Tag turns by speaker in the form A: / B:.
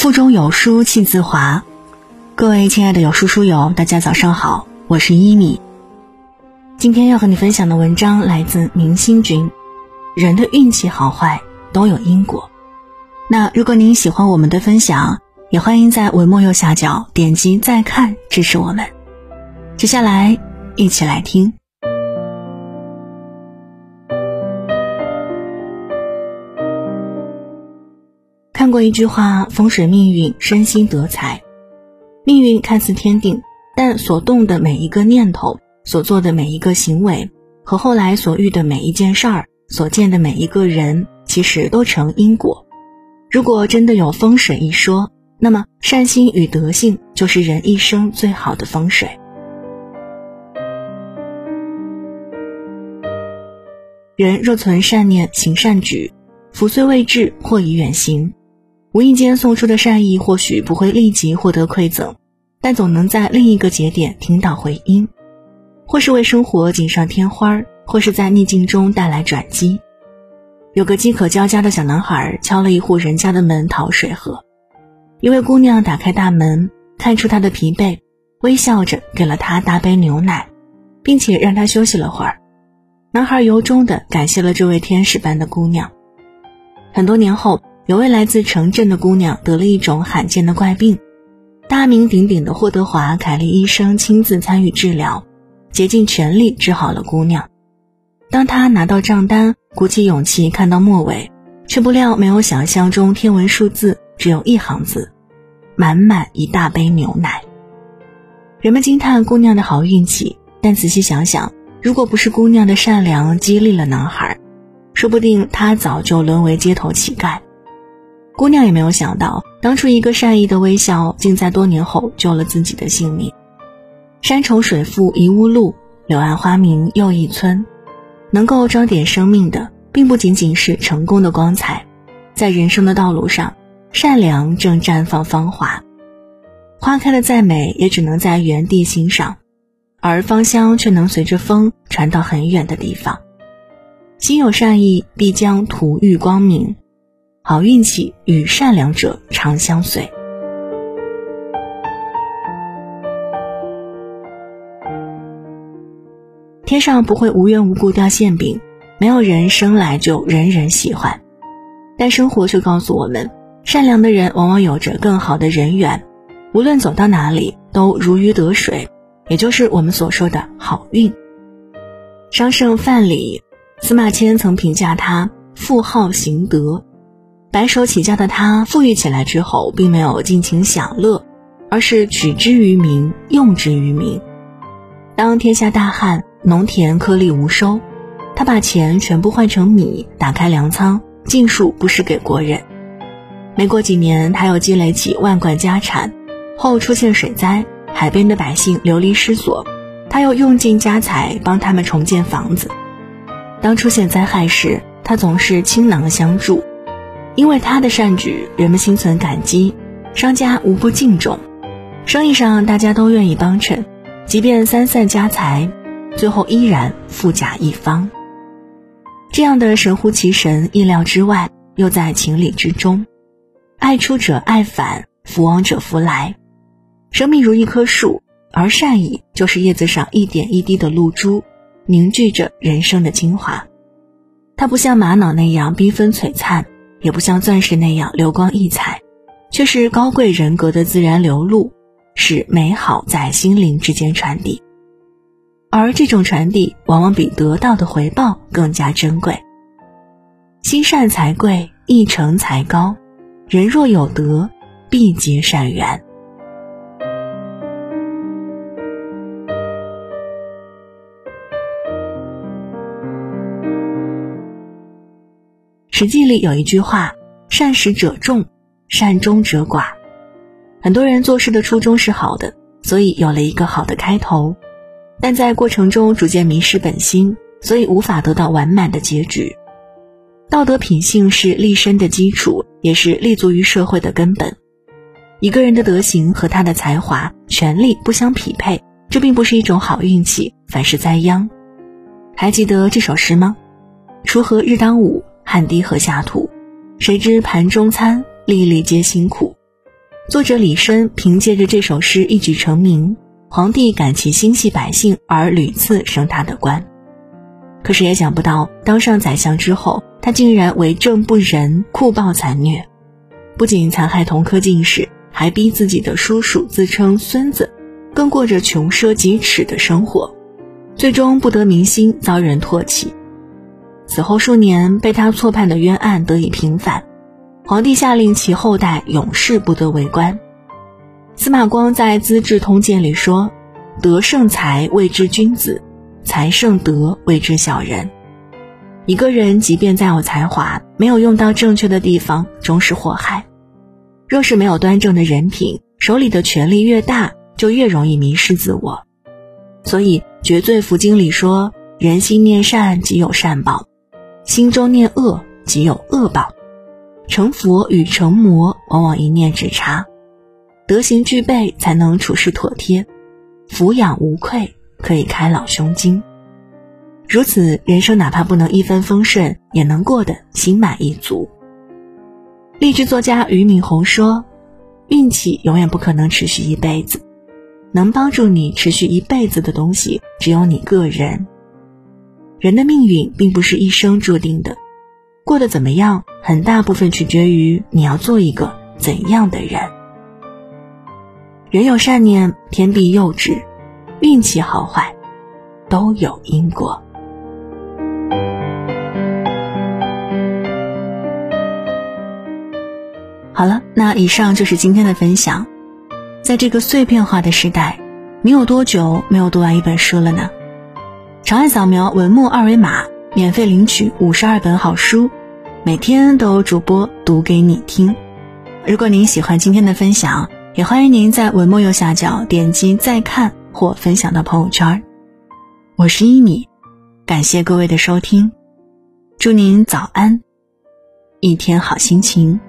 A: 腹中有书气自华。各位亲爱的有书书友，大家早上好，我是一米。今天要和你分享的文章来自明星君。人的运气好坏都有因果。那如果您喜欢我们的分享，也欢迎在文末右下角点击再看支持我们。接下来一起来听。看过一句话：风水命运，身心得财。命运看似天定，但所动的每一个念头，所做的每一个行为，和后来所遇的每一件事儿，所见的每一个人，其实都成因果。如果真的有风水一说，那么善心与德性就是人一生最好的风水。人若存善念，行善举，福虽未至，祸已远行。无意间送出的善意，或许不会立即获得馈赠，但总能在另一个节点听到回音，或是为生活锦上添花，或是在逆境中带来转机。有个饥渴交加的小男孩敲了一户人家的门讨水喝，一位姑娘打开大门，看出他的疲惫，微笑着给了他大杯牛奶，并且让他休息了会儿。男孩由衷的感谢了这位天使般的姑娘。很多年后。有位来自城镇的姑娘得了一种罕见的怪病，大名鼎鼎的霍德华·凯利医生亲自参与治疗，竭尽全力治好了姑娘。当他拿到账单，鼓起勇气看到末尾，却不料没有想象中天文数字，只有一行字：满满一大杯牛奶。人们惊叹姑娘的好运气，但仔细想想，如果不是姑娘的善良激励了男孩，说不定他早就沦为街头乞丐。姑娘也没有想到，当初一个善意的微笑，竟在多年后救了自己的性命。山重水复疑无路，柳暗花明又一村。能够装点生命的，并不仅仅是成功的光彩，在人生的道路上，善良正绽放芳华。花开的再美，也只能在原地欣赏，而芳香却能随着风传到很远的地方。心有善意，必将途遇光明。好运气与善良者常相随。天上不会无缘无故掉馅饼，没有人生来就人人喜欢。但生活却告诉我们，善良的人往往有着更好的人缘，无论走到哪里都如鱼得水，也就是我们所说的好运。商圣范蠡，司马迁曾评价他富好行德。白手起家的他，富裕起来之后，并没有尽情享乐，而是取之于民，用之于民。当天下大旱，农田颗粒无收，他把钱全部换成米，打开粮仓，尽数布施给国人。没过几年，他又积累起万贯家产，后出现水灾，海边的百姓流离失所，他又用尽家财帮他们重建房子。当出现灾害时，他总是倾囊相助。因为他的善举，人们心存感激，商家无不敬重，生意上大家都愿意帮衬，即便三散家财，最后依然富甲一方。这样的神乎其神，意料之外，又在情理之中。爱出者爱返，福往者福来。生命如一棵树，而善意就是叶子上一点一滴的露珠，凝聚着人生的精华。它不像玛瑙那样缤纷璀璨。也不像钻石那样流光溢彩，却是高贵人格的自然流露，使美好在心灵之间传递。而这种传递，往往比得到的回报更加珍贵。心善才贵，一诚才高。人若有德，必结善缘。史记里有一句话：“善始者众，善终者寡。”很多人做事的初衷是好的，所以有了一个好的开头，但在过程中逐渐迷失本心，所以无法得到完满的结局。道德品性是立身的基础，也是立足于社会的根本。一个人的德行和他的才华、权力不相匹配，这并不是一种好运气，反是灾殃。还记得这首诗吗？锄禾日当午。汗滴禾下土，谁知盘中餐，粒粒皆辛苦。作者李绅凭借着这首诗一举成名，皇帝感其心系百姓而屡次升他的官。可是也想不到，当上宰相之后，他竟然为政不仁、酷暴残虐，不仅残害同科进士，还逼自己的叔叔自称孙子，更过着穷奢极侈的生活，最终不得民心，遭人唾弃。死后数年，被他错判的冤案得以平反。皇帝下令其后代永世不得为官。司马光在《资治通鉴》里说：“德胜才谓之君子，才胜德谓之小人。”一个人即便再有才华，没有用到正确的地方，终是祸害。若是没有端正的人品，手里的权力越大，就越容易迷失自我。所以《绝罪福经》里说：“人心念善，即有善报；心中念恶，即有恶报。”成佛与成魔往往一念之差，德行具备才能处事妥帖，抚养无愧可以开朗胸襟。如此人生，哪怕不能一帆风顺，也能过得心满意足。励志作家俞敏洪说：“运气永远不可能持续一辈子，能帮助你持续一辈子的东西，只有你个人。人的命运并不是一生注定的。”过得怎么样，很大部分取决于你要做一个怎样的人。人有善念，天必佑之，运气好坏都有因果。好了，那以上就是今天的分享。在这个碎片化的时代，你有多久没有读完一本书了呢？长按扫描文末二维码，免费领取五十二本好书。每天都有主播读给你听。如果您喜欢今天的分享，也欢迎您在文末右下角点击再看或分享到朋友圈。我是一米，感谢各位的收听，祝您早安，一天好心情。